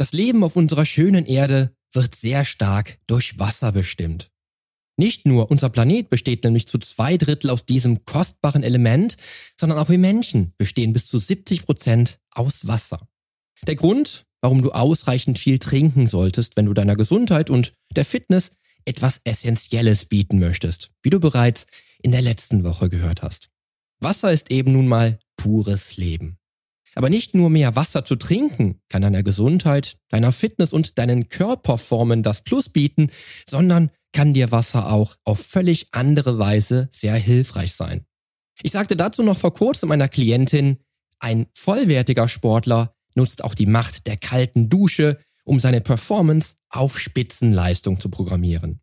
Das Leben auf unserer schönen Erde wird sehr stark durch Wasser bestimmt. Nicht nur unser Planet besteht nämlich zu zwei Drittel aus diesem kostbaren Element, sondern auch wir Menschen bestehen bis zu 70 Prozent aus Wasser. Der Grund, warum du ausreichend viel trinken solltest, wenn du deiner Gesundheit und der Fitness etwas Essentielles bieten möchtest, wie du bereits in der letzten Woche gehört hast. Wasser ist eben nun mal pures Leben. Aber nicht nur mehr Wasser zu trinken kann deiner Gesundheit, deiner Fitness und deinen Körperformen das Plus bieten, sondern kann dir Wasser auch auf völlig andere Weise sehr hilfreich sein. Ich sagte dazu noch vor kurzem einer Klientin, ein vollwertiger Sportler nutzt auch die Macht der kalten Dusche, um seine Performance auf Spitzenleistung zu programmieren.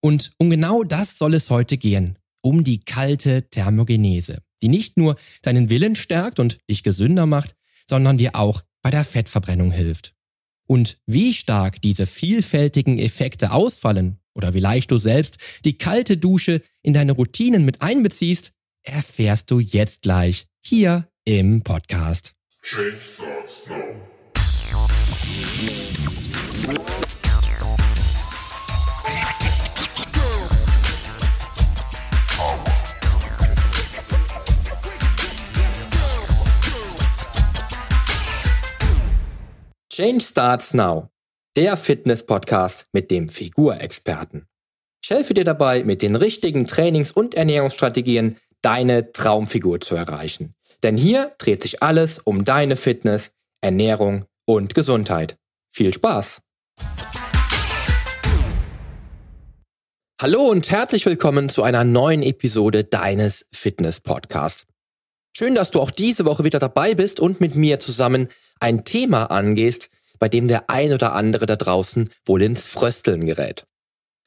Und um genau das soll es heute gehen, um die kalte Thermogenese die nicht nur deinen Willen stärkt und dich gesünder macht, sondern dir auch bei der Fettverbrennung hilft. Und wie stark diese vielfältigen Effekte ausfallen oder wie leicht du selbst die kalte Dusche in deine Routinen mit einbeziehst, erfährst du jetzt gleich hier im Podcast. Change starts now. Change Starts Now, der Fitness-Podcast mit dem Figurexperten. Ich helfe dir dabei, mit den richtigen Trainings- und Ernährungsstrategien deine Traumfigur zu erreichen. Denn hier dreht sich alles um deine Fitness, Ernährung und Gesundheit. Viel Spaß! Hallo und herzlich willkommen zu einer neuen Episode deines Fitness-Podcasts. Schön, dass du auch diese Woche wieder dabei bist und mit mir zusammen ein Thema angehst, bei dem der ein oder andere da draußen wohl ins Frösteln gerät.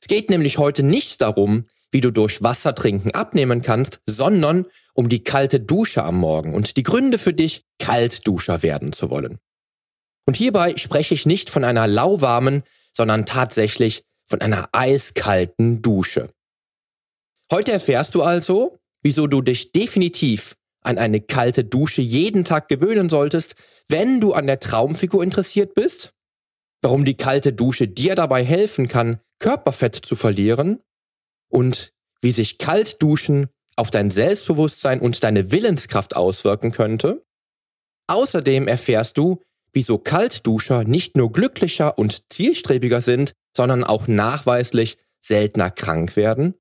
Es geht nämlich heute nicht darum, wie du durch Wasser trinken abnehmen kannst, sondern um die kalte Dusche am Morgen und die Gründe für dich, Kaltduscher werden zu wollen. Und hierbei spreche ich nicht von einer lauwarmen, sondern tatsächlich von einer eiskalten Dusche. Heute erfährst du also, wieso du dich definitiv an eine kalte Dusche jeden Tag gewöhnen solltest, wenn du an der Traumfigur interessiert bist, warum die kalte Dusche dir dabei helfen kann, Körperfett zu verlieren und wie sich Kaltduschen auf dein Selbstbewusstsein und deine Willenskraft auswirken könnte. Außerdem erfährst du, wieso Kaltduscher nicht nur glücklicher und zielstrebiger sind, sondern auch nachweislich seltener krank werden.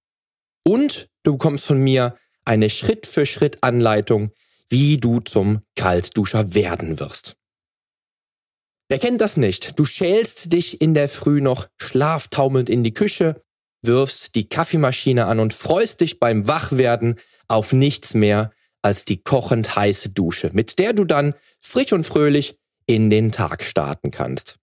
Und du bekommst von mir eine Schritt-für-Schritt-Anleitung, wie du zum Kaltduscher werden wirst. Wer kennt das nicht? Du schälst dich in der Früh noch schlaftaumelnd in die Küche, wirfst die Kaffeemaschine an und freust dich beim Wachwerden auf nichts mehr als die kochend heiße Dusche, mit der du dann frisch und fröhlich in den Tag starten kannst.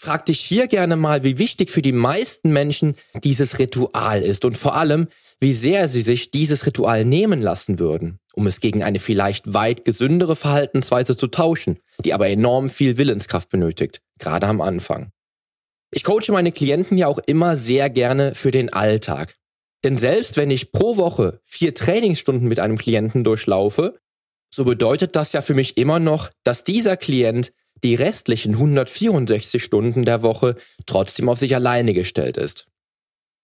Frag dich hier gerne mal, wie wichtig für die meisten Menschen dieses Ritual ist und vor allem, wie sehr sie sich dieses Ritual nehmen lassen würden, um es gegen eine vielleicht weit gesündere Verhaltensweise zu tauschen, die aber enorm viel Willenskraft benötigt, gerade am Anfang. Ich coache meine Klienten ja auch immer sehr gerne für den Alltag. Denn selbst wenn ich pro Woche vier Trainingsstunden mit einem Klienten durchlaufe, so bedeutet das ja für mich immer noch, dass dieser Klient die restlichen 164 Stunden der Woche trotzdem auf sich alleine gestellt ist.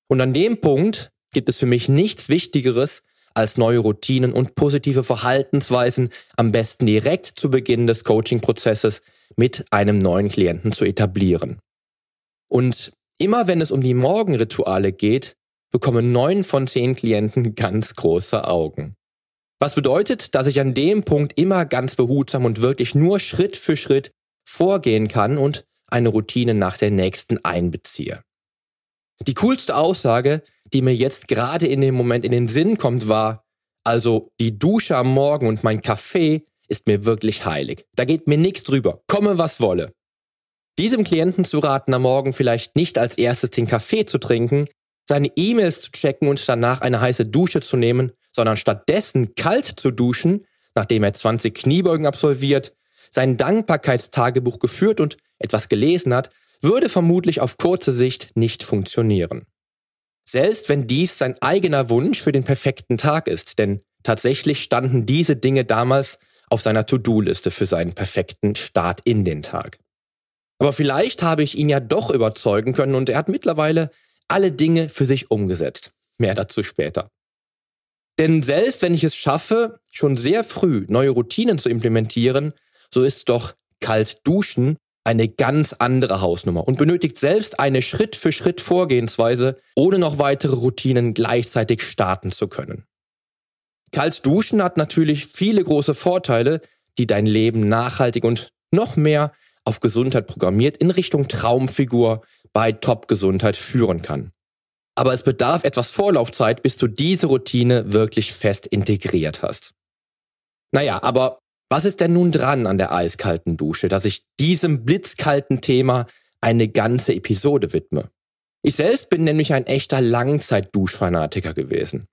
Und an dem Punkt gibt es für mich nichts Wichtigeres, als neue Routinen und positive Verhaltensweisen am besten direkt zu Beginn des Coaching-Prozesses mit einem neuen Klienten zu etablieren. Und immer wenn es um die Morgenrituale geht, bekommen neun von zehn Klienten ganz große Augen. Was bedeutet, dass ich an dem Punkt immer ganz behutsam und wirklich nur Schritt für Schritt vorgehen kann und eine Routine nach der nächsten einbeziehe. Die coolste Aussage, die mir jetzt gerade in dem Moment in den Sinn kommt, war, also die Dusche am Morgen und mein Kaffee ist mir wirklich heilig. Da geht mir nichts drüber, komme was wolle. Diesem Klienten zu raten, am Morgen vielleicht nicht als erstes den Kaffee zu trinken, seine E-Mails zu checken und danach eine heiße Dusche zu nehmen, sondern stattdessen kalt zu duschen, nachdem er 20 Kniebeugen absolviert, sein Dankbarkeitstagebuch geführt und etwas gelesen hat, würde vermutlich auf kurze Sicht nicht funktionieren. Selbst wenn dies sein eigener Wunsch für den perfekten Tag ist, denn tatsächlich standen diese Dinge damals auf seiner To-Do-Liste für seinen perfekten Start in den Tag. Aber vielleicht habe ich ihn ja doch überzeugen können und er hat mittlerweile alle Dinge für sich umgesetzt. Mehr dazu später. Denn selbst wenn ich es schaffe, schon sehr früh neue Routinen zu implementieren, so ist doch kalt duschen eine ganz andere Hausnummer und benötigt selbst eine Schritt für Schritt Vorgehensweise, ohne noch weitere Routinen gleichzeitig starten zu können. Kalt duschen hat natürlich viele große Vorteile, die dein Leben nachhaltig und noch mehr auf Gesundheit programmiert in Richtung Traumfigur bei Top-Gesundheit führen kann. Aber es bedarf etwas Vorlaufzeit, bis du diese Routine wirklich fest integriert hast. Naja, aber was ist denn nun dran an der eiskalten Dusche, dass ich diesem blitzkalten Thema eine ganze Episode widme? Ich selbst bin nämlich ein echter Langzeit-Duschfanatiker gewesen.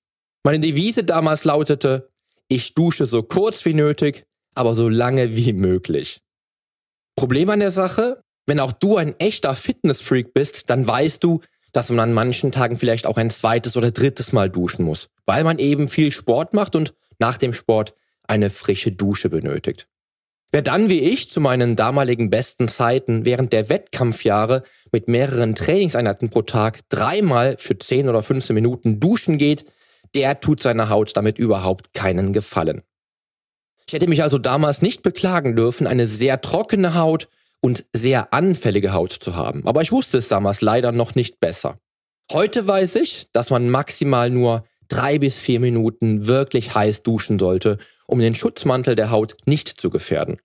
Meine Devise damals lautete, ich dusche so kurz wie nötig, aber so lange wie möglich. Problem an der Sache, wenn auch du ein echter Fitnessfreak bist, dann weißt du, dass man an manchen Tagen vielleicht auch ein zweites oder drittes Mal duschen muss, weil man eben viel Sport macht und nach dem Sport eine frische Dusche benötigt. Wer dann wie ich zu meinen damaligen besten Zeiten während der Wettkampfjahre mit mehreren Trainingseinheiten pro Tag dreimal für 10 oder 15 Minuten duschen geht, der tut seiner Haut damit überhaupt keinen Gefallen. Ich hätte mich also damals nicht beklagen dürfen, eine sehr trockene Haut und sehr anfällige Haut zu haben. Aber ich wusste es damals leider noch nicht besser. Heute weiß ich, dass man maximal nur drei bis vier Minuten wirklich heiß duschen sollte, um den Schutzmantel der Haut nicht zu gefährden.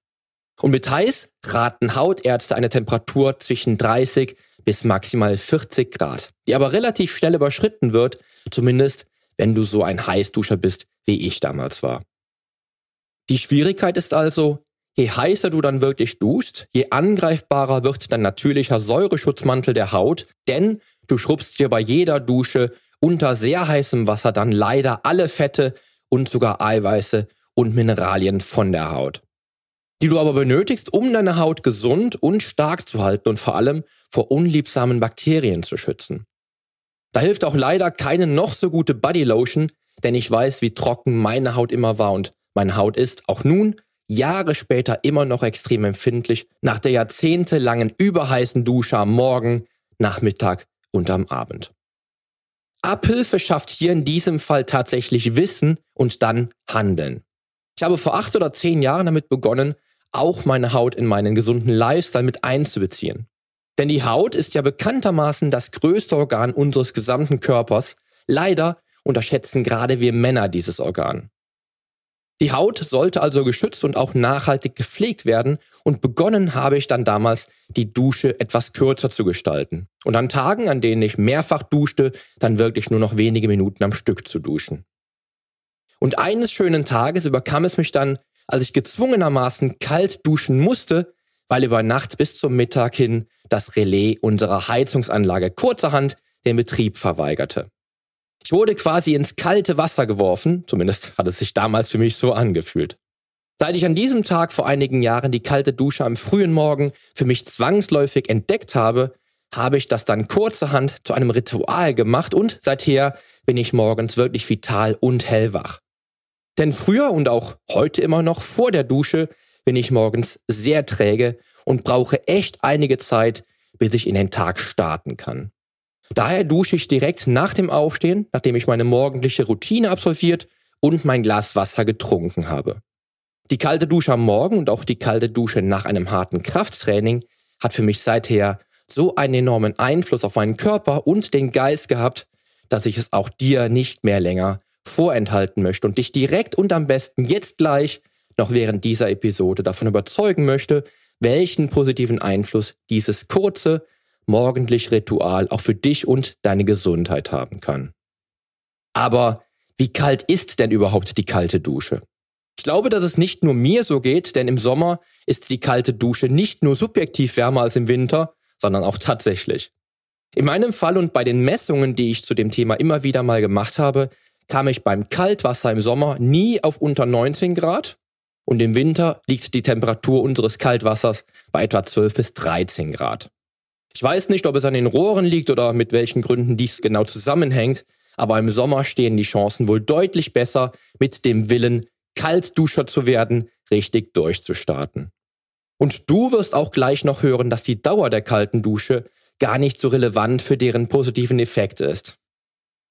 Und mit heiß raten Hautärzte eine Temperatur zwischen 30 bis maximal 40 Grad, die aber relativ schnell überschritten wird, zumindest wenn du so ein Heißduscher bist, wie ich damals war. Die Schwierigkeit ist also, je heißer du dann wirklich duschst, je angreifbarer wird dein natürlicher Säureschutzmantel der Haut, denn du schrubbst dir bei jeder Dusche unter sehr heißem Wasser dann leider alle Fette und sogar Eiweiße und Mineralien von der Haut. Die du aber benötigst, um deine Haut gesund und stark zu halten und vor allem vor unliebsamen Bakterien zu schützen. Da hilft auch leider keine noch so gute Bodylotion, denn ich weiß, wie trocken meine Haut immer war und meine Haut ist auch nun, Jahre später, immer noch extrem empfindlich nach der jahrzehntelangen überheißen Dusche am Morgen, Nachmittag und am Abend. Abhilfe schafft hier in diesem Fall tatsächlich Wissen und dann Handeln. Ich habe vor acht oder zehn Jahren damit begonnen, auch meine Haut in meinen gesunden Lifestyle mit einzubeziehen. Denn die Haut ist ja bekanntermaßen das größte Organ unseres gesamten Körpers. Leider unterschätzen gerade wir Männer dieses Organ. Die Haut sollte also geschützt und auch nachhaltig gepflegt werden und begonnen habe ich dann damals, die Dusche etwas kürzer zu gestalten. Und an Tagen, an denen ich mehrfach duschte, dann wirklich nur noch wenige Minuten am Stück zu duschen. Und eines schönen Tages überkam es mich dann, als ich gezwungenermaßen kalt duschen musste, weil über Nacht bis zum Mittag hin das Relais unserer Heizungsanlage kurzerhand den Betrieb verweigerte. Ich wurde quasi ins kalte Wasser geworfen, zumindest hat es sich damals für mich so angefühlt. Seit ich an diesem Tag vor einigen Jahren die kalte Dusche am frühen Morgen für mich zwangsläufig entdeckt habe, habe ich das dann kurzerhand zu einem Ritual gemacht und seither bin ich morgens wirklich vital und hellwach. Denn früher und auch heute immer noch vor der Dusche bin ich morgens sehr träge und brauche echt einige Zeit, bis ich in den Tag starten kann. Daher dusche ich direkt nach dem Aufstehen, nachdem ich meine morgendliche Routine absolviert und mein Glas Wasser getrunken habe. Die kalte Dusche am Morgen und auch die kalte Dusche nach einem harten Krafttraining hat für mich seither so einen enormen Einfluss auf meinen Körper und den Geist gehabt, dass ich es auch dir nicht mehr länger vorenthalten möchte und dich direkt und am besten jetzt gleich noch während dieser Episode davon überzeugen möchte, welchen positiven Einfluss dieses kurze, morgendliche Ritual auch für dich und deine Gesundheit haben kann. Aber wie kalt ist denn überhaupt die kalte Dusche? Ich glaube, dass es nicht nur mir so geht, denn im Sommer ist die kalte Dusche nicht nur subjektiv wärmer als im Winter, sondern auch tatsächlich. In meinem Fall und bei den Messungen, die ich zu dem Thema immer wieder mal gemacht habe, kam ich beim Kaltwasser im Sommer nie auf unter 19 Grad und im Winter liegt die Temperatur unseres Kaltwassers bei etwa 12 bis 13 Grad. Ich weiß nicht, ob es an den Rohren liegt oder mit welchen Gründen dies genau zusammenhängt, aber im Sommer stehen die Chancen wohl deutlich besser, mit dem Willen, Kaltduscher zu werden, richtig durchzustarten. Und du wirst auch gleich noch hören, dass die Dauer der kalten Dusche gar nicht so relevant für deren positiven Effekt ist.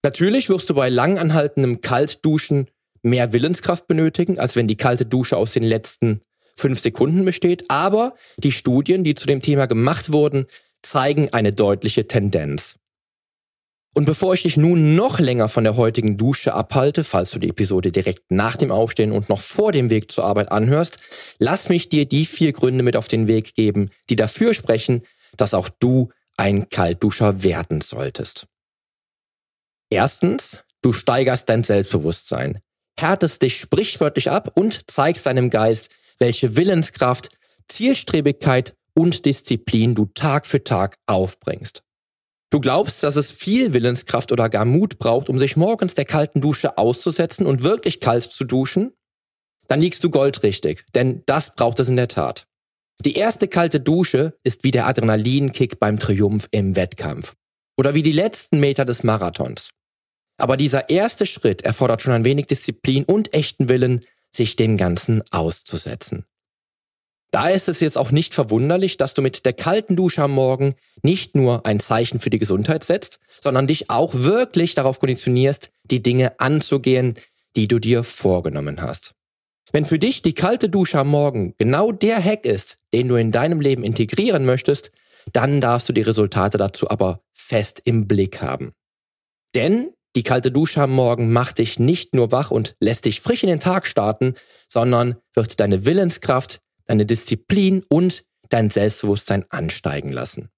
Natürlich wirst du bei langanhaltendem Kaltduschen mehr Willenskraft benötigen, als wenn die kalte Dusche aus den letzten fünf Sekunden besteht, aber die Studien, die zu dem Thema gemacht wurden, zeigen eine deutliche Tendenz. Und bevor ich dich nun noch länger von der heutigen Dusche abhalte, falls du die Episode direkt nach dem Aufstehen und noch vor dem Weg zur Arbeit anhörst, lass mich dir die vier Gründe mit auf den Weg geben, die dafür sprechen, dass auch du ein Kaltduscher werden solltest. Erstens, du steigerst dein Selbstbewusstsein, härtest dich sprichwörtlich ab und zeigst deinem Geist, welche Willenskraft, Zielstrebigkeit und Disziplin du Tag für Tag aufbringst. Du glaubst, dass es viel Willenskraft oder gar Mut braucht, um sich morgens der kalten Dusche auszusetzen und wirklich kalt zu duschen? Dann liegst du goldrichtig, denn das braucht es in der Tat. Die erste kalte Dusche ist wie der Adrenalinkick beim Triumph im Wettkampf oder wie die letzten Meter des Marathons. Aber dieser erste Schritt erfordert schon ein wenig Disziplin und echten Willen, sich dem Ganzen auszusetzen. Da ist es jetzt auch nicht verwunderlich, dass du mit der kalten Dusche am Morgen nicht nur ein Zeichen für die Gesundheit setzt, sondern dich auch wirklich darauf konditionierst, die Dinge anzugehen, die du dir vorgenommen hast. Wenn für dich die kalte Dusche am Morgen genau der Hack ist, den du in deinem Leben integrieren möchtest, dann darfst du die Resultate dazu aber fest im Blick haben. Denn die kalte Dusche am Morgen macht dich nicht nur wach und lässt dich frisch in den Tag starten, sondern wird deine Willenskraft, deine Disziplin und dein Selbstbewusstsein ansteigen lassen.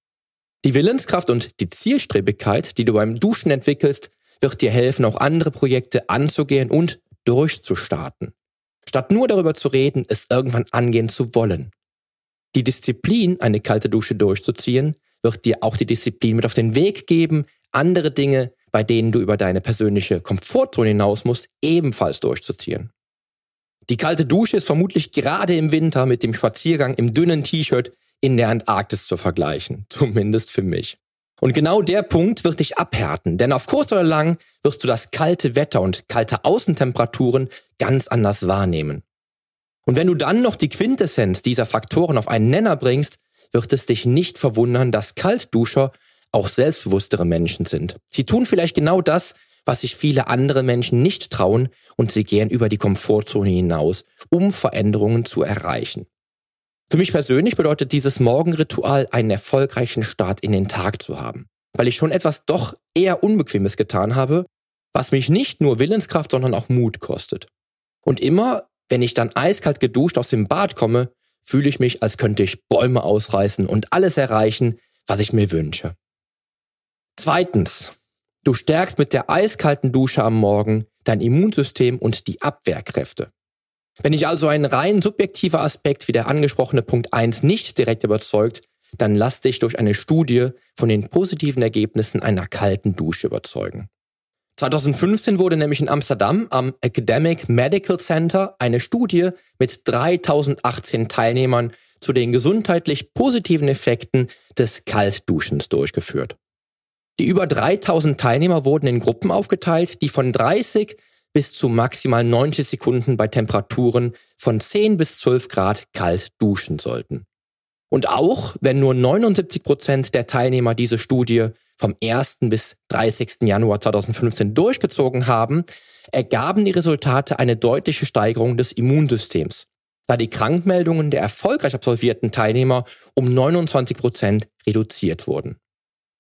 Die Willenskraft und die Zielstrebigkeit, die du beim Duschen entwickelst, wird dir helfen, auch andere Projekte anzugehen und durchzustarten. Statt nur darüber zu reden, es irgendwann angehen zu wollen. Die Disziplin, eine kalte Dusche durchzuziehen, wird dir auch die Disziplin mit auf den Weg geben, andere Dinge bei denen du über deine persönliche Komfortzone hinaus musst, ebenfalls durchzuziehen. Die kalte Dusche ist vermutlich gerade im Winter mit dem Spaziergang im dünnen T-Shirt in der Antarktis zu vergleichen, zumindest für mich. Und genau der Punkt wird dich abhärten, denn auf kurz oder lang wirst du das kalte Wetter und kalte Außentemperaturen ganz anders wahrnehmen. Und wenn du dann noch die Quintessenz dieser Faktoren auf einen Nenner bringst, wird es dich nicht verwundern, dass Kaltduscher auch selbstbewusstere Menschen sind. Sie tun vielleicht genau das, was sich viele andere Menschen nicht trauen und sie gehen über die Komfortzone hinaus, um Veränderungen zu erreichen. Für mich persönlich bedeutet dieses Morgenritual einen erfolgreichen Start in den Tag zu haben, weil ich schon etwas doch eher Unbequemes getan habe, was mich nicht nur Willenskraft, sondern auch Mut kostet. Und immer, wenn ich dann eiskalt geduscht aus dem Bad komme, fühle ich mich, als könnte ich Bäume ausreißen und alles erreichen, was ich mir wünsche. Zweitens, du stärkst mit der eiskalten Dusche am Morgen dein Immunsystem und die Abwehrkräfte. Wenn dich also ein rein subjektiver Aspekt wie der angesprochene Punkt 1 nicht direkt überzeugt, dann lass dich durch eine Studie von den positiven Ergebnissen einer kalten Dusche überzeugen. 2015 wurde nämlich in Amsterdam am Academic Medical Center eine Studie mit 3018 Teilnehmern zu den gesundheitlich positiven Effekten des Kaltduschens durchgeführt. Die über 3000 Teilnehmer wurden in Gruppen aufgeteilt, die von 30 bis zu maximal 90 Sekunden bei Temperaturen von 10 bis 12 Grad kalt duschen sollten. Und auch wenn nur 79 Prozent der Teilnehmer diese Studie vom 1. bis 30. Januar 2015 durchgezogen haben, ergaben die Resultate eine deutliche Steigerung des Immunsystems, da die Krankmeldungen der erfolgreich absolvierten Teilnehmer um 29 Prozent reduziert wurden.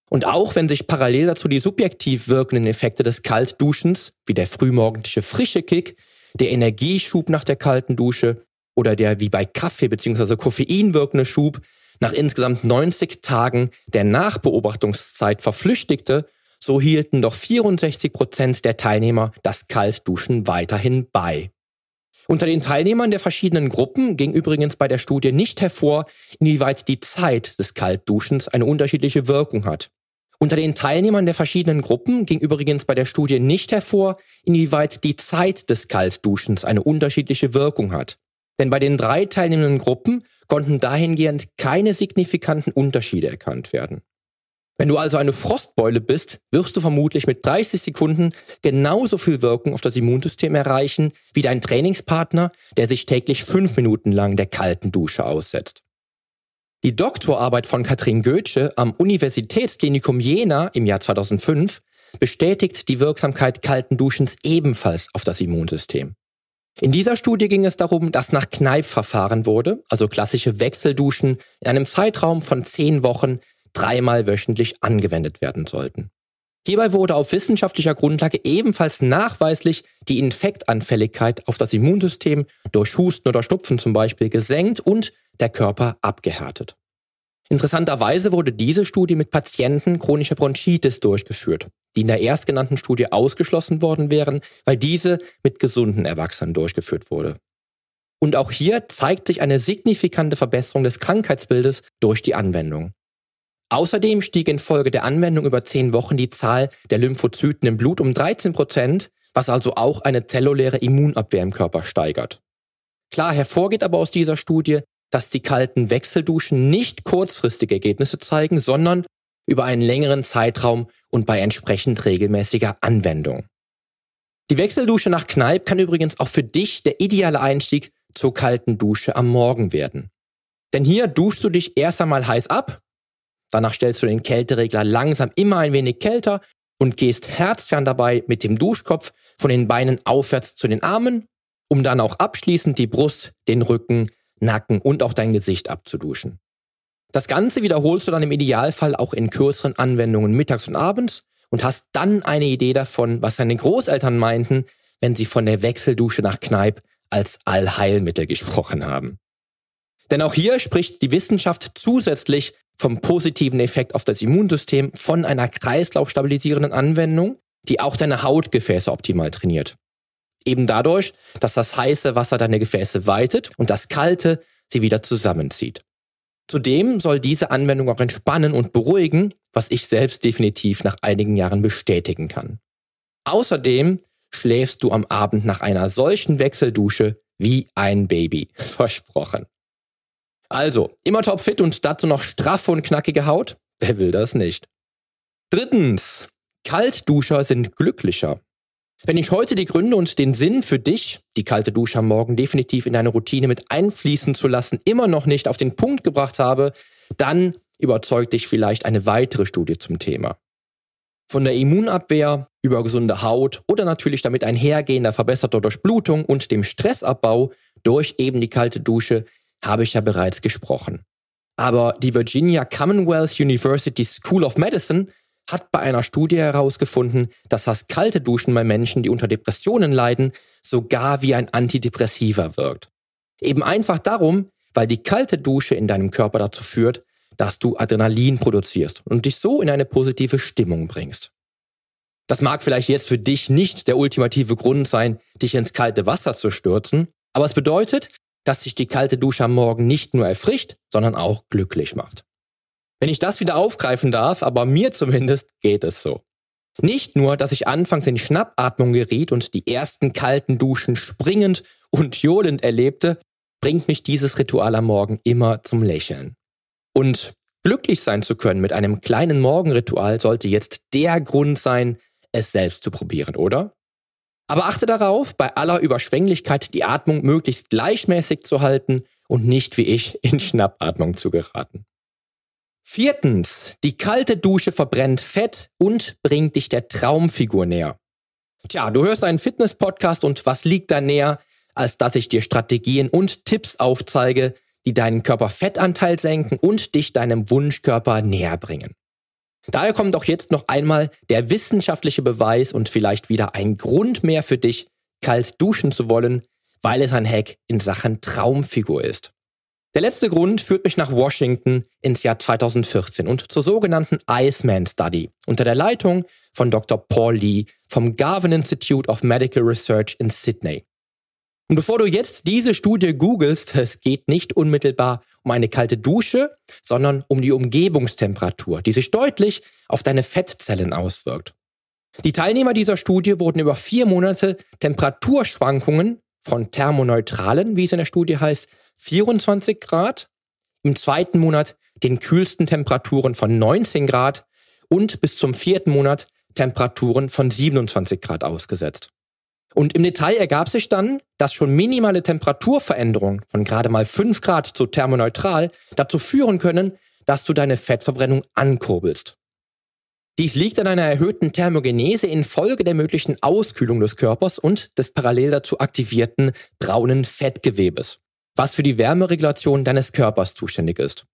Und auch wenn sich parallel dazu die subjektiv wirkenden Effekte des Kaltduschens, wie der frühmorgendliche frische Kick, der Energieschub nach der kalten Dusche oder der wie bei Kaffee bzw. Koffein wirkende Schub nach insgesamt 90 Tagen der Nachbeobachtungszeit verflüchtigte, so hielten doch 64 Prozent der Teilnehmer das Kaltduschen weiterhin bei. Unter den Teilnehmern der verschiedenen Gruppen ging übrigens bei der Studie nicht hervor, inwieweit die Zeit des Kaltduschens eine unterschiedliche Wirkung hat. Unter den Teilnehmern der verschiedenen Gruppen ging übrigens bei der Studie nicht hervor, inwieweit die Zeit des Kaltduschens eine unterschiedliche Wirkung hat. Denn bei den drei teilnehmenden Gruppen konnten dahingehend keine signifikanten Unterschiede erkannt werden. Wenn du also eine Frostbeule bist, wirst du vermutlich mit 30 Sekunden genauso viel Wirkung auf das Immunsystem erreichen wie dein Trainingspartner, der sich täglich fünf Minuten lang der kalten Dusche aussetzt. Die Doktorarbeit von Katrin Goetsche am Universitätsklinikum Jena im Jahr 2005 bestätigt die Wirksamkeit kalten Duschens ebenfalls auf das Immunsystem. In dieser Studie ging es darum, dass nach Kneipp verfahren wurde, also klassische Wechselduschen, in einem Zeitraum von zehn Wochen dreimal wöchentlich angewendet werden sollten. Hierbei wurde auf wissenschaftlicher Grundlage ebenfalls nachweislich die Infektanfälligkeit auf das Immunsystem durch Husten oder Schnupfen zum Beispiel gesenkt und der Körper abgehärtet. Interessanterweise wurde diese Studie mit Patienten chronischer Bronchitis durchgeführt, die in der erstgenannten Studie ausgeschlossen worden wären, weil diese mit gesunden Erwachsenen durchgeführt wurde. Und auch hier zeigt sich eine signifikante Verbesserung des Krankheitsbildes durch die Anwendung. Außerdem stieg infolge der Anwendung über zehn Wochen die Zahl der Lymphozyten im Blut um 13 Prozent, was also auch eine zelluläre Immunabwehr im Körper steigert. Klar hervorgeht aber aus dieser Studie, dass die kalten Wechselduschen nicht kurzfristige Ergebnisse zeigen, sondern über einen längeren Zeitraum und bei entsprechend regelmäßiger Anwendung. Die Wechseldusche nach Kneipp kann übrigens auch für dich der ideale Einstieg zur kalten Dusche am Morgen werden. Denn hier duschst du dich erst einmal heiß ab Danach stellst du den Kälteregler langsam immer ein wenig kälter und gehst herzfern dabei mit dem Duschkopf von den Beinen aufwärts zu den Armen, um dann auch abschließend die Brust, den Rücken, Nacken und auch dein Gesicht abzuduschen. Das Ganze wiederholst du dann im Idealfall auch in kürzeren Anwendungen mittags und abends und hast dann eine Idee davon, was deine Großeltern meinten, wenn sie von der Wechseldusche nach Kneipp als Allheilmittel gesprochen haben. Denn auch hier spricht die Wissenschaft zusätzlich vom positiven Effekt auf das Immunsystem von einer kreislaufstabilisierenden Anwendung, die auch deine Hautgefäße optimal trainiert. Eben dadurch, dass das heiße Wasser deine Gefäße weitet und das kalte sie wieder zusammenzieht. Zudem soll diese Anwendung auch entspannen und beruhigen, was ich selbst definitiv nach einigen Jahren bestätigen kann. Außerdem schläfst du am Abend nach einer solchen Wechseldusche wie ein Baby. Versprochen. Also, immer topfit und dazu noch straffe und knackige Haut? Wer will das nicht? Drittens, Kaltduscher sind glücklicher. Wenn ich heute die Gründe und den Sinn für dich, die kalte Dusche am Morgen definitiv in deine Routine mit einfließen zu lassen, immer noch nicht auf den Punkt gebracht habe, dann überzeugt dich vielleicht eine weitere Studie zum Thema. Von der Immunabwehr über gesunde Haut oder natürlich damit einhergehender verbesserter Durchblutung und dem Stressabbau durch eben die kalte Dusche habe ich ja bereits gesprochen. Aber die Virginia Commonwealth University School of Medicine hat bei einer Studie herausgefunden, dass das kalte Duschen bei Menschen, die unter Depressionen leiden, sogar wie ein Antidepressiva wirkt. Eben einfach darum, weil die kalte Dusche in deinem Körper dazu führt, dass du Adrenalin produzierst und dich so in eine positive Stimmung bringst. Das mag vielleicht jetzt für dich nicht der ultimative Grund sein, dich ins kalte Wasser zu stürzen, aber es bedeutet, dass sich die kalte Dusche am Morgen nicht nur erfrischt, sondern auch glücklich macht. Wenn ich das wieder aufgreifen darf, aber mir zumindest geht es so. Nicht nur, dass ich anfangs in Schnappatmung geriet und die ersten kalten Duschen springend und johlend erlebte, bringt mich dieses Ritual am Morgen immer zum Lächeln. Und glücklich sein zu können mit einem kleinen Morgenritual sollte jetzt der Grund sein, es selbst zu probieren, oder? Aber achte darauf, bei aller Überschwänglichkeit die Atmung möglichst gleichmäßig zu halten und nicht wie ich in Schnappatmung zu geraten. Viertens, die kalte Dusche verbrennt Fett und bringt dich der Traumfigur näher. Tja, du hörst einen Fitness-Podcast und was liegt da näher, als dass ich dir Strategien und Tipps aufzeige, die deinen Körperfettanteil senken und dich deinem Wunschkörper näher bringen. Daher kommt auch jetzt noch einmal der wissenschaftliche Beweis und vielleicht wieder ein Grund mehr für dich, kalt duschen zu wollen, weil es ein Hack in Sachen Traumfigur ist. Der letzte Grund führt mich nach Washington ins Jahr 2014 und zur sogenannten Iceman Study unter der Leitung von Dr. Paul Lee vom Garvin Institute of Medical Research in Sydney. Und bevor du jetzt diese Studie googelst, es geht nicht unmittelbar um eine kalte Dusche, sondern um die Umgebungstemperatur, die sich deutlich auf deine Fettzellen auswirkt. Die Teilnehmer dieser Studie wurden über vier Monate Temperaturschwankungen von thermoneutralen, wie es in der Studie heißt, 24 Grad, im zweiten Monat den kühlsten Temperaturen von 19 Grad und bis zum vierten Monat Temperaturen von 27 Grad ausgesetzt. Und im Detail ergab sich dann, dass schon minimale Temperaturveränderungen von gerade mal 5 Grad zu thermoneutral dazu führen können, dass du deine Fettverbrennung ankurbelst. Dies liegt an einer erhöhten Thermogenese infolge der möglichen Auskühlung des Körpers und des parallel dazu aktivierten braunen Fettgewebes, was für die Wärmeregulation deines Körpers zuständig ist.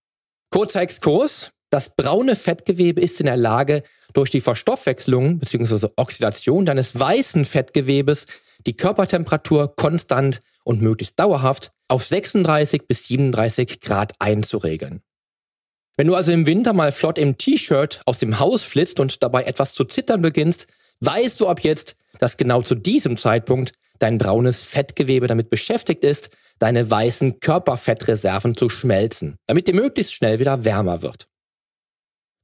Kurzer Exkurs. Das braune Fettgewebe ist in der Lage, durch die Verstoffwechslung bzw. Oxidation deines weißen Fettgewebes die Körpertemperatur konstant und möglichst dauerhaft auf 36 bis 37 Grad einzuregeln. Wenn du also im Winter mal flott im T-Shirt aus dem Haus flitzt und dabei etwas zu zittern beginnst, weißt du ab jetzt, dass genau zu diesem Zeitpunkt dein braunes Fettgewebe damit beschäftigt ist, deine weißen Körperfettreserven zu schmelzen, damit dir möglichst schnell wieder wärmer wird.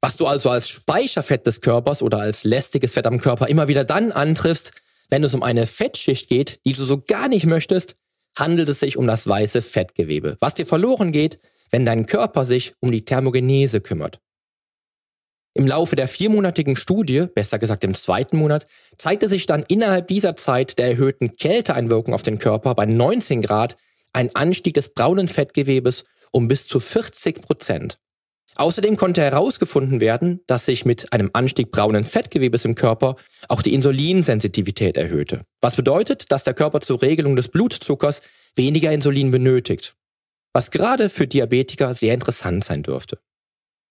Was du also als Speicherfett des Körpers oder als lästiges Fett am Körper immer wieder dann antriffst, wenn es um eine Fettschicht geht, die du so gar nicht möchtest, handelt es sich um das weiße Fettgewebe, was dir verloren geht, wenn dein Körper sich um die Thermogenese kümmert. Im Laufe der viermonatigen Studie, besser gesagt im zweiten Monat, zeigte sich dann innerhalb dieser Zeit der erhöhten Kälteeinwirkung auf den Körper bei 19 Grad ein Anstieg des braunen Fettgewebes um bis zu 40 Prozent. Außerdem konnte herausgefunden werden, dass sich mit einem Anstieg braunen Fettgewebes im Körper auch die Insulinsensitivität erhöhte. Was bedeutet, dass der Körper zur Regelung des Blutzuckers weniger Insulin benötigt. Was gerade für Diabetiker sehr interessant sein dürfte.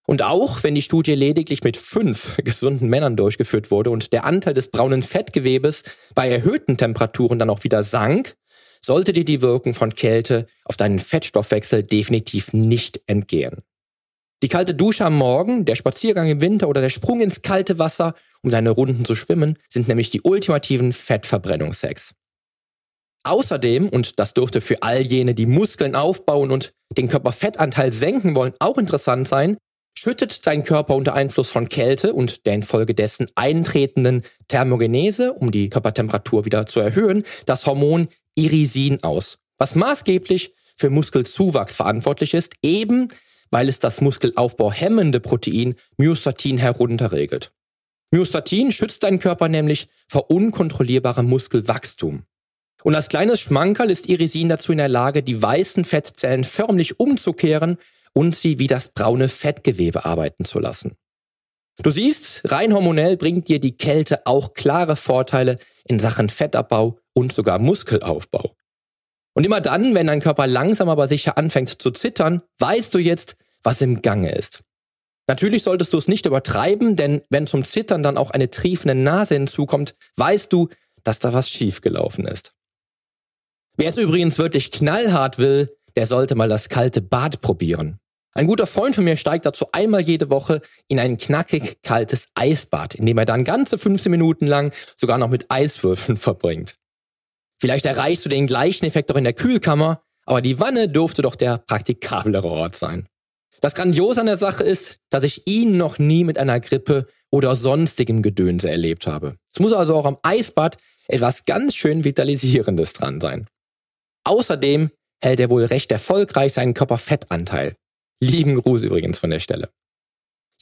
Und auch wenn die Studie lediglich mit fünf gesunden Männern durchgeführt wurde und der Anteil des braunen Fettgewebes bei erhöhten Temperaturen dann auch wieder sank, sollte dir die Wirkung von Kälte auf deinen Fettstoffwechsel definitiv nicht entgehen. Die kalte Dusche am Morgen, der Spaziergang im Winter oder der Sprung ins kalte Wasser, um deine Runden zu schwimmen, sind nämlich die ultimativen Fettverbrennungsex. Außerdem, und das dürfte für all jene, die Muskeln aufbauen und den Körperfettanteil senken wollen, auch interessant sein, schüttet dein Körper unter Einfluss von Kälte und der infolgedessen eintretenden Thermogenese, um die Körpertemperatur wieder zu erhöhen, das Hormon Irisin aus, was maßgeblich für Muskelzuwachs verantwortlich ist, eben weil es das Muskelaufbau hemmende Protein Myostatin herunterregelt. Myostatin schützt deinen Körper nämlich vor unkontrollierbarem Muskelwachstum. Und als kleines Schmankerl ist Irisin dazu in der Lage, die weißen Fettzellen förmlich umzukehren und sie wie das braune Fettgewebe arbeiten zu lassen. Du siehst, rein hormonell bringt dir die Kälte auch klare Vorteile in Sachen Fettabbau und sogar Muskelaufbau. Und immer dann, wenn dein Körper langsam aber sicher anfängt zu zittern, weißt du jetzt, was im Gange ist. Natürlich solltest du es nicht übertreiben, denn wenn zum Zittern dann auch eine triefende Nase hinzukommt, weißt du, dass da was schiefgelaufen ist. Wer es übrigens wirklich knallhart will, der sollte mal das kalte Bad probieren. Ein guter Freund von mir steigt dazu einmal jede Woche in ein knackig kaltes Eisbad, in dem er dann ganze 15 Minuten lang sogar noch mit Eiswürfeln verbringt. Vielleicht erreichst du den gleichen Effekt auch in der Kühlkammer, aber die Wanne durfte doch der praktikablere Ort sein. Das Grandiose an der Sache ist, dass ich ihn noch nie mit einer Grippe oder sonstigem Gedönse erlebt habe. Es muss also auch am Eisbad etwas ganz schön Vitalisierendes dran sein. Außerdem hält er wohl recht erfolgreich seinen Körperfettanteil. Lieben Gruß übrigens von der Stelle.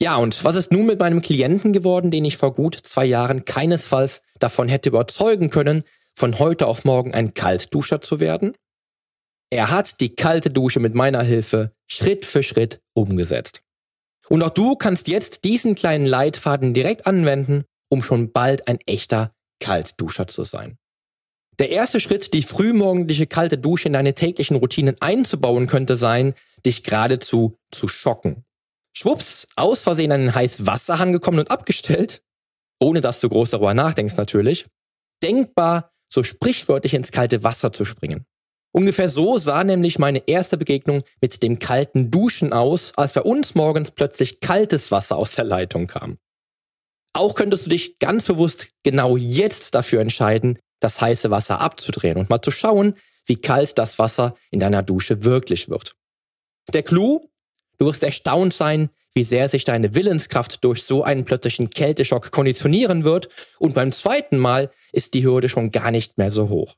Ja, und was ist nun mit meinem Klienten geworden, den ich vor gut zwei Jahren keinesfalls davon hätte überzeugen können, von heute auf morgen ein Kaltduscher zu werden? Er hat die kalte Dusche mit meiner Hilfe Schritt für Schritt umgesetzt. Und auch du kannst jetzt diesen kleinen Leitfaden direkt anwenden, um schon bald ein echter Kaltduscher zu sein. Der erste Schritt, die frühmorgendliche kalte Dusche in deine täglichen Routinen einzubauen, könnte sein, dich geradezu zu schocken. Schwupps, aus Versehen an den Heißwasserhahn gekommen und abgestellt, ohne dass du groß darüber nachdenkst natürlich, denkbar so sprichwörtlich ins kalte Wasser zu springen. Ungefähr so sah nämlich meine erste Begegnung mit dem kalten Duschen aus, als bei uns morgens plötzlich kaltes Wasser aus der Leitung kam. Auch könntest du dich ganz bewusst genau jetzt dafür entscheiden, das heiße Wasser abzudrehen und mal zu schauen, wie kalt das Wasser in deiner Dusche wirklich wird. Der Clou? Du wirst erstaunt sein, wie sehr sich deine Willenskraft durch so einen plötzlichen Kälteschock konditionieren wird und beim zweiten Mal ist die Hürde schon gar nicht mehr so hoch.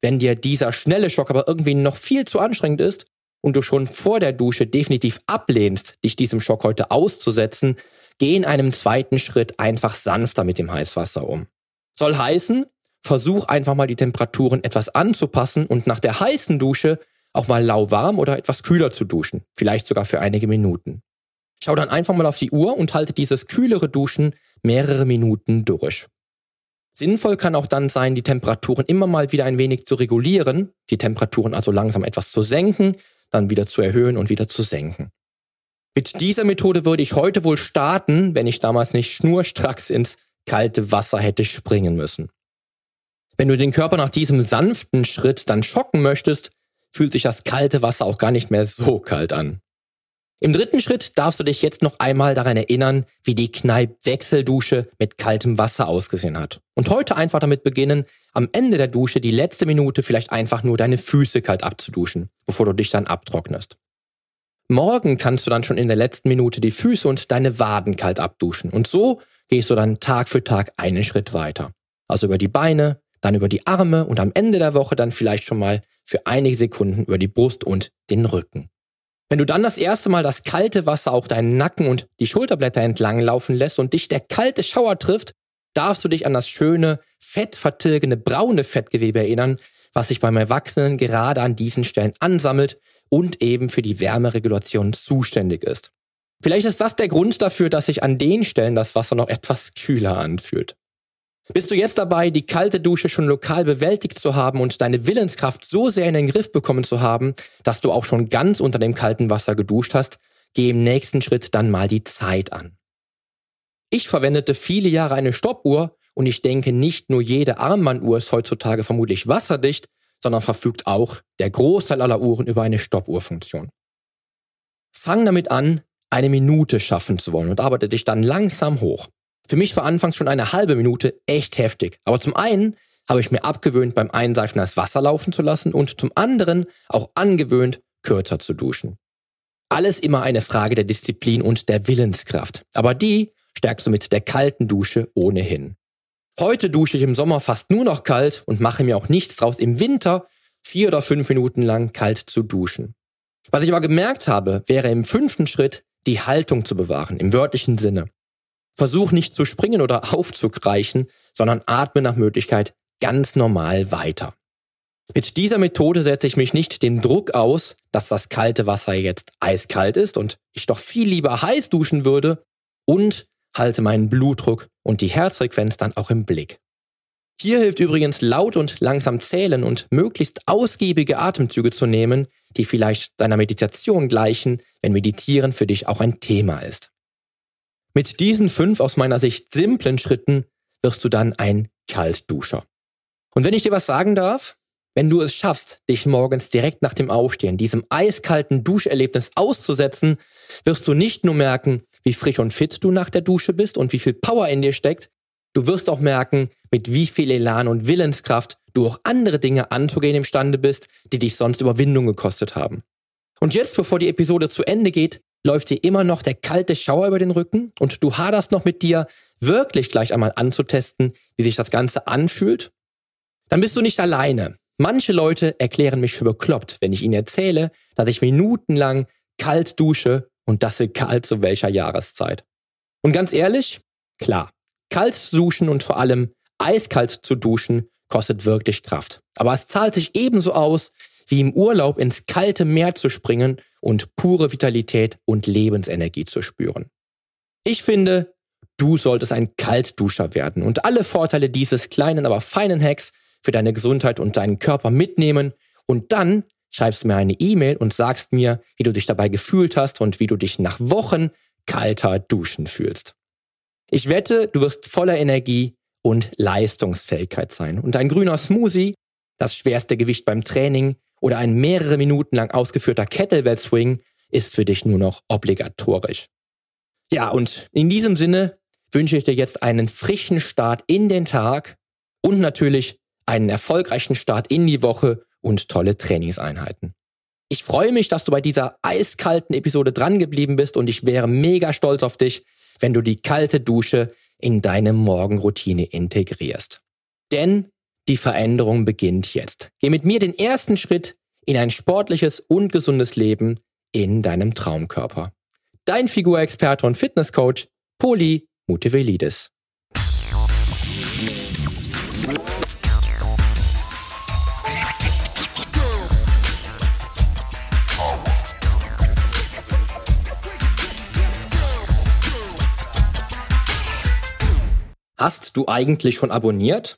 Wenn dir dieser schnelle Schock aber irgendwie noch viel zu anstrengend ist und du schon vor der Dusche definitiv ablehnst, dich diesem Schock heute auszusetzen, geh in einem zweiten Schritt einfach sanfter mit dem Heißwasser um. Soll heißen, versuch einfach mal die Temperaturen etwas anzupassen und nach der heißen Dusche auch mal lauwarm oder etwas kühler zu duschen, vielleicht sogar für einige Minuten. Schau dann einfach mal auf die Uhr und halte dieses kühlere Duschen mehrere Minuten durch. Sinnvoll kann auch dann sein, die Temperaturen immer mal wieder ein wenig zu regulieren, die Temperaturen also langsam etwas zu senken, dann wieder zu erhöhen und wieder zu senken. Mit dieser Methode würde ich heute wohl starten, wenn ich damals nicht schnurstracks ins kalte Wasser hätte springen müssen. Wenn du den Körper nach diesem sanften Schritt dann schocken möchtest, fühlt sich das kalte Wasser auch gar nicht mehr so kalt an. Im dritten Schritt darfst du dich jetzt noch einmal daran erinnern, wie die Kneipp-Wechseldusche mit kaltem Wasser ausgesehen hat. Und heute einfach damit beginnen, am Ende der Dusche die letzte Minute vielleicht einfach nur deine Füße kalt abzuduschen, bevor du dich dann abtrocknest. Morgen kannst du dann schon in der letzten Minute die Füße und deine Waden kalt abduschen. Und so gehst du dann Tag für Tag einen Schritt weiter. Also über die Beine, dann über die Arme und am Ende der Woche dann vielleicht schon mal für einige Sekunden über die Brust und den Rücken. Wenn du dann das erste Mal das kalte Wasser auch deinen Nacken und die Schulterblätter entlang laufen lässt und dich der kalte Schauer trifft, darfst du dich an das schöne, fettvertilgende braune Fettgewebe erinnern, was sich beim Erwachsenen gerade an diesen Stellen ansammelt und eben für die Wärmeregulation zuständig ist. Vielleicht ist das der Grund dafür, dass sich an den Stellen das Wasser noch etwas kühler anfühlt. Bist du jetzt dabei, die kalte Dusche schon lokal bewältigt zu haben und deine Willenskraft so sehr in den Griff bekommen zu haben, dass du auch schon ganz unter dem kalten Wasser geduscht hast, geh im nächsten Schritt dann mal die Zeit an. Ich verwendete viele Jahre eine Stoppuhr und ich denke, nicht nur jede Armbanduhr ist heutzutage vermutlich wasserdicht, sondern verfügt auch der Großteil aller Uhren über eine Stoppuhrfunktion. Fang damit an, eine Minute schaffen zu wollen und arbeite dich dann langsam hoch. Für mich war anfangs schon eine halbe Minute echt heftig. Aber zum einen habe ich mir abgewöhnt, beim Einseifen das Wasser laufen zu lassen und zum anderen auch angewöhnt, kürzer zu duschen. Alles immer eine Frage der Disziplin und der Willenskraft. Aber die stärkst du mit der kalten Dusche ohnehin. Heute dusche ich im Sommer fast nur noch kalt und mache mir auch nichts draus, im Winter vier oder fünf Minuten lang kalt zu duschen. Was ich aber gemerkt habe, wäre im fünften Schritt die Haltung zu bewahren, im wörtlichen Sinne. Versuch nicht zu springen oder aufzugreichen, sondern atme nach Möglichkeit ganz normal weiter. Mit dieser Methode setze ich mich nicht dem Druck aus, dass das kalte Wasser jetzt eiskalt ist und ich doch viel lieber heiß duschen würde und halte meinen Blutdruck und die Herzfrequenz dann auch im Blick. Hier hilft übrigens laut und langsam zählen und möglichst ausgiebige Atemzüge zu nehmen, die vielleicht deiner Meditation gleichen, wenn Meditieren für dich auch ein Thema ist. Mit diesen fünf aus meiner Sicht simplen Schritten wirst du dann ein Kaltduscher. Und wenn ich dir was sagen darf, wenn du es schaffst, dich morgens direkt nach dem Aufstehen diesem eiskalten Duscherlebnis auszusetzen, wirst du nicht nur merken, wie frisch und fit du nach der Dusche bist und wie viel Power in dir steckt, du wirst auch merken, mit wie viel Elan und Willenskraft du auch andere Dinge anzugehen imstande bist, die dich sonst Überwindung gekostet haben. Und jetzt, bevor die Episode zu Ende geht, läuft dir immer noch der kalte Schauer über den Rücken und du haderst noch mit dir, wirklich gleich einmal anzutesten, wie sich das Ganze anfühlt, dann bist du nicht alleine. Manche Leute erklären mich für bekloppt, wenn ich ihnen erzähle, dass ich minutenlang kalt dusche und das egal zu welcher Jahreszeit. Und ganz ehrlich, klar, kalt zu duschen und vor allem eiskalt zu duschen kostet wirklich Kraft. Aber es zahlt sich ebenso aus, wie im Urlaub ins kalte Meer zu springen und pure Vitalität und Lebensenergie zu spüren. Ich finde, du solltest ein Kaltduscher werden und alle Vorteile dieses kleinen, aber feinen Hacks für deine Gesundheit und deinen Körper mitnehmen und dann schreibst du mir eine E-Mail und sagst mir, wie du dich dabei gefühlt hast und wie du dich nach Wochen kalter Duschen fühlst. Ich wette, du wirst voller Energie und Leistungsfähigkeit sein. Und ein grüner Smoothie, das schwerste Gewicht beim Training oder ein mehrere Minuten lang ausgeführter Kettlebell Swing ist für dich nur noch obligatorisch. Ja, und in diesem Sinne wünsche ich dir jetzt einen frischen Start in den Tag und natürlich einen erfolgreichen Start in die Woche und tolle Trainingseinheiten. Ich freue mich, dass du bei dieser eiskalten Episode dran geblieben bist und ich wäre mega stolz auf dich, wenn du die kalte Dusche in deine Morgenroutine integrierst. Denn die Veränderung beginnt jetzt. Geh mit mir den ersten Schritt in ein sportliches und gesundes Leben in deinem Traumkörper. Dein Figurexperte und Fitnesscoach Poli Mutevelidis. Hast du eigentlich schon abonniert?